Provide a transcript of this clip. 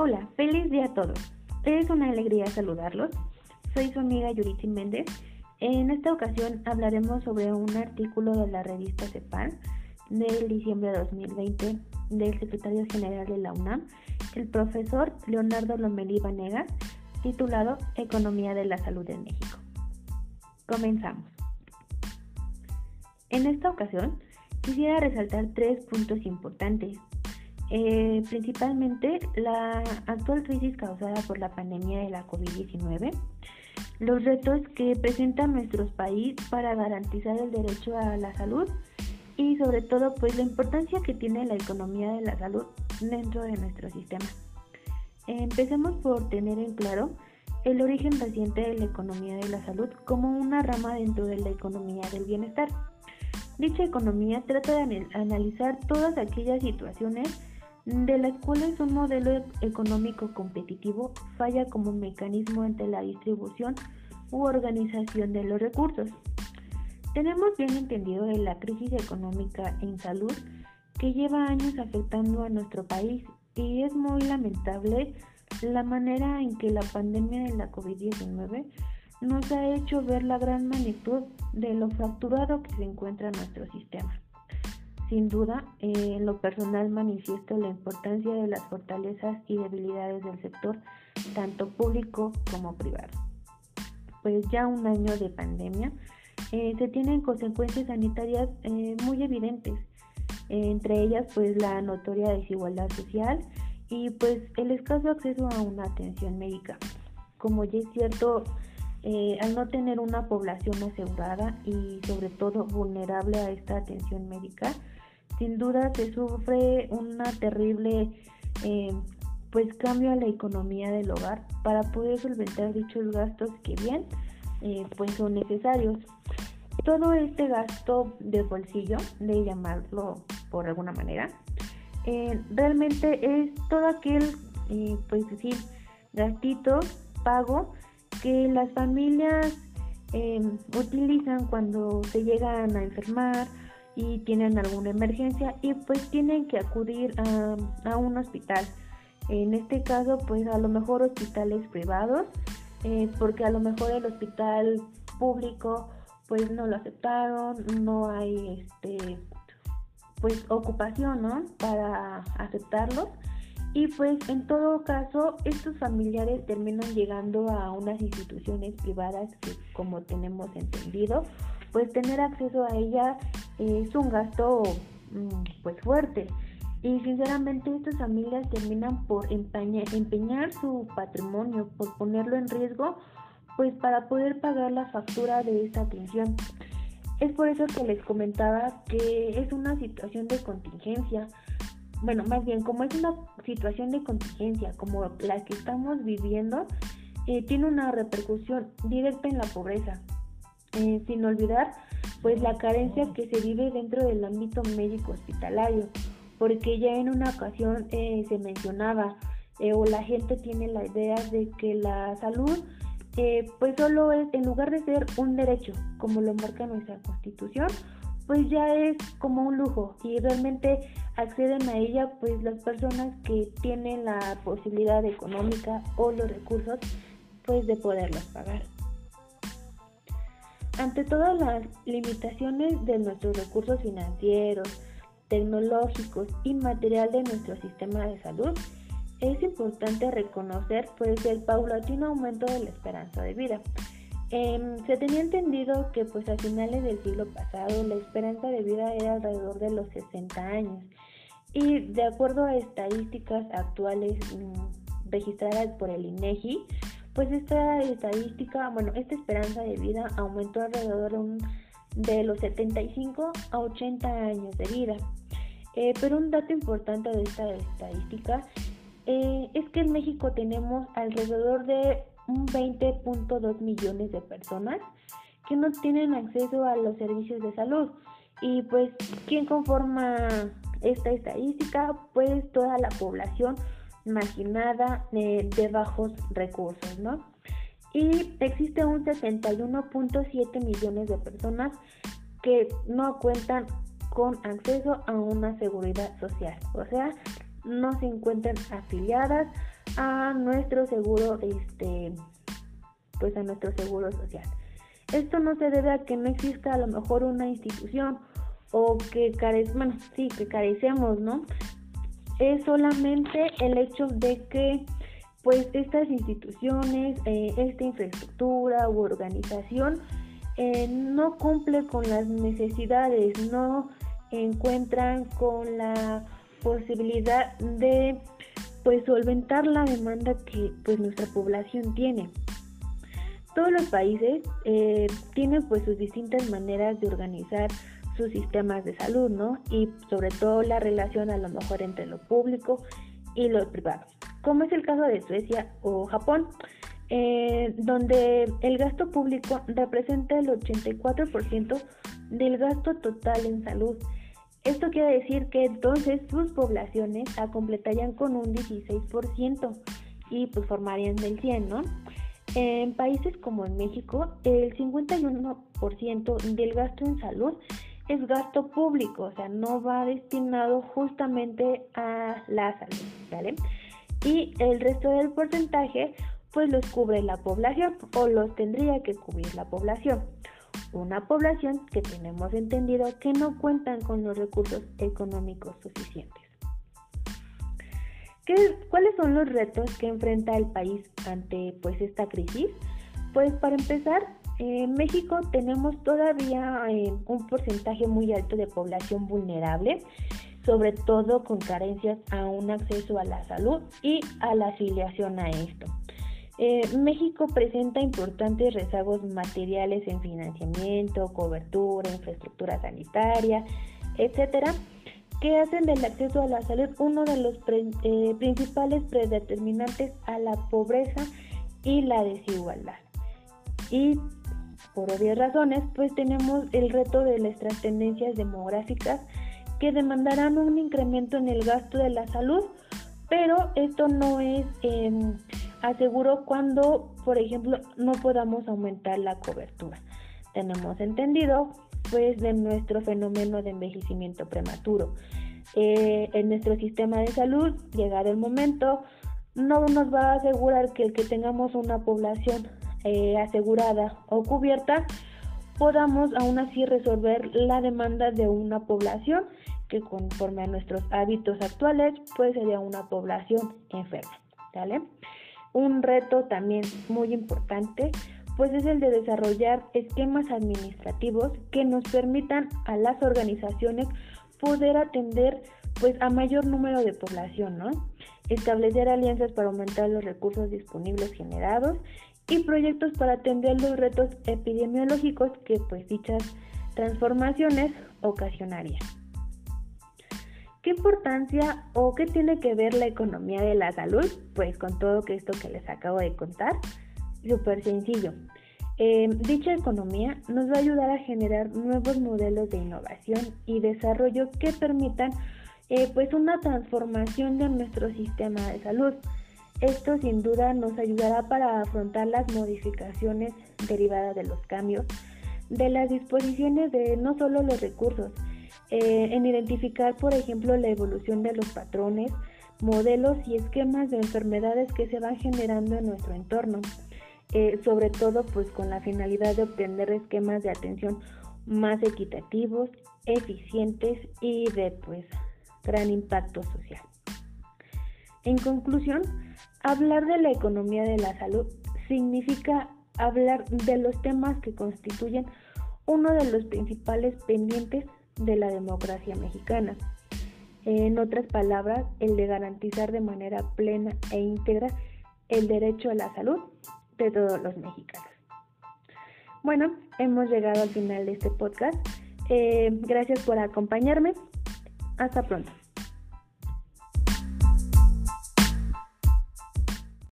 Hola, feliz día a todos. Es una alegría saludarlos. Soy su amiga Yuritzin Méndez. En esta ocasión hablaremos sobre un artículo de la revista CEPAL del diciembre de 2020 del secretario general de la UNAM, el profesor Leonardo Lomelí Vanegas, titulado Economía de la Salud en México. Comenzamos. En esta ocasión, quisiera resaltar tres puntos importantes eh, principalmente la actual crisis causada por la pandemia de la COVID-19, los retos que presenta nuestro país para garantizar el derecho a la salud y sobre todo pues la importancia que tiene la economía de la salud dentro de nuestro sistema. Empecemos por tener en claro el origen reciente de la economía de la salud como una rama dentro de la economía del bienestar. Dicha economía trata de analizar todas aquellas situaciones de las cuales un modelo económico competitivo falla como mecanismo ante la distribución u organización de los recursos. Tenemos bien entendido de la crisis económica en salud que lleva años afectando a nuestro país y es muy lamentable la manera en que la pandemia de la COVID-19 nos ha hecho ver la gran magnitud de lo fracturado que se encuentra nuestro sistema. Sin duda, en lo personal manifiesto la importancia de las fortalezas y debilidades del sector, tanto público como privado. Pues ya un año de pandemia, eh, se tienen consecuencias sanitarias eh, muy evidentes, entre ellas pues la notoria desigualdad social y pues el escaso acceso a una atención médica. Como ya es cierto, eh, al no tener una población asegurada y sobre todo vulnerable a esta atención médica, sin duda se sufre una terrible eh, pues cambio a la economía del hogar para poder solventar dichos gastos que bien eh, pues son necesarios. Todo este gasto de bolsillo, de llamarlo por alguna manera, eh, realmente es todo aquel pues decir gastito pago que las familias utilizan cuando se llegan a enfermar y tienen alguna emergencia y pues tienen que acudir a, un hospital. En este caso pues a lo mejor hospitales privados eh, porque a lo mejor el hospital público pues no lo aceptaron, no hay este pues ocupación ¿no? para aceptarlos y pues en todo caso estos familiares terminan llegando a unas instituciones privadas como tenemos entendido pues tener acceso a ella es un gasto mm, pues fuerte y sinceramente estas familias terminan por empeñar, su patrimonio, por ponerlo en riesgo pues para poder pagar la factura de esta atención. Es por eso que les comentaba que es una situación de contingencia. Bueno, más bien, como es una situación de contingencia como la que estamos viviendo, eh, tiene una repercusión directa en la pobreza. Eh, sin olvidar pues la carencia que se vive dentro del ámbito médico hospitalario, porque ya en una ocasión eh, se mencionaba eh, o la gente tiene la idea de que la salud pues solo es, en lugar de ser un derecho, como lo marca nuestra constitución, pues ya es como un lujo y realmente acceden a ella pues las personas que tienen la posibilidad económica o los recursos pues de poderlos pagar. Ante todas las limitaciones de nuestros recursos financieros, tecnológicos y material de nuestro sistema de salud, es importante reconocer pues el paulatino aumento de la esperanza de vida. Em, se tenía entendido que pues a finales del siglo pasado la esperanza de vida era alrededor de los 60 años y de acuerdo a estadísticas actuales mm, registradas por el INEGI, pues esta estadística, bueno, esta esperanza de vida aumentó alrededor de, los 75 a 80 años de vida. Eh, pero un dato importante de esta estadística eh, es que en México tenemos alrededor de un 20.2 millones de personas que no tienen acceso a los servicios de salud. Y pues, ¿quién conforma esta estadística? Pues toda la población marginada eh, de bajos recursos, ¿no? Y existe un 61.7 millones de personas que no cuentan con acceso a una seguridad social, o sea, no se encuentran afiliadas a nuestro seguro, este, pues a nuestro seguro social. Esto no se debe a que no exista a lo mejor una institución o que carece, bueno, sí, que carecemos, ¿no? Es solamente el hecho de que pues estas instituciones, eh, esta infraestructura u organización eh, no cumple con las necesidades, no encuentran con la posibilidad de pues solventar la demanda que pues nuestra población tiene. Todos los países eh, tienen pues sus distintas maneras de organizar sus sistemas de salud, ¿no? Y sobre todo la relación a lo mejor entre lo público y lo privado, como es el caso de Suecia o Japón, eh, donde el gasto público representa el 84% del gasto total en salud. Esto quiere decir que entonces sus poblaciones la completarían con un 16% y pues formarían del 100, ¿no? En países como en México, el 51% del gasto en salud es gasto público, o sea, no va destinado justamente a la salud, ¿vale? Y el resto del porcentaje, pues los cubre la población o los tendría que cubrir la población. Una población que tenemos entendido que no cuentan con los recursos económicos suficientes. ¿Cuáles son los retos que enfrenta el país ante pues esta crisis? Pues para empezar, en México tenemos todavía eh, un porcentaje muy alto de población vulnerable, sobre todo con carencias a un acceso a la salud y a la afiliación a esto. Eh, México presenta importantes rezagos materiales en financiamiento, cobertura, infraestructura sanitaria, etcétera, que hacen del acceso a la salud uno de los eh, principales predeterminantes a la pobreza y la desigualdad. Y por obvias razones, pues tenemos el reto de las tendencias demográficas que demandarán un incremento en el gasto de la salud, pero esto no es eh, aseguro cuando, por ejemplo, no podamos aumentar la cobertura. Tenemos entendido pues de nuestro fenómeno de envejecimiento prematuro. Eh, en nuestro sistema de salud, llegado el momento, no nos va a asegurar que el que tengamos una población eh, asegurada o cubierta, podamos aún así resolver la demanda de una población que conforme a nuestros hábitos actuales, pues sería una población enferma. ¿vale? Un reto también muy importante pues es el de desarrollar esquemas administrativos que nos permitan a las organizaciones poder atender pues a mayor número de población, ¿no? Establecer alianzas para aumentar los recursos disponibles generados y proyectos para atender los retos epidemiológicos que pues dichas transformaciones ocasionarían. ¿Qué importancia o qué tiene que ver la economía de la salud? Pues con todo esto que les acabo de contar súper sencillo. Eh, dicha economía nos va a ayudar a generar nuevos modelos de innovación y desarrollo que permitan eh, pues una transformación de nuestro sistema de salud. Esto sin duda nos ayudará para afrontar las modificaciones derivadas de los cambios, de las disposiciones de no solo los recursos, eh, en identificar por ejemplo la evolución de los patrones, modelos y esquemas de enfermedades que se van generando en nuestro entorno eh, sobre todo pues con la finalidad de obtener esquemas de atención más equitativos, eficientes y de pues gran impacto social. En conclusión, hablar de la economía de la salud significa hablar de los temas que constituyen uno de los principales pendientes de la democracia mexicana. En otras palabras, el de garantizar de manera plena e íntegra el derecho a la salud de todos los mexicanos. Bueno, hemos llegado al final de este podcast. Eh, gracias por acompañarme. Hasta pronto.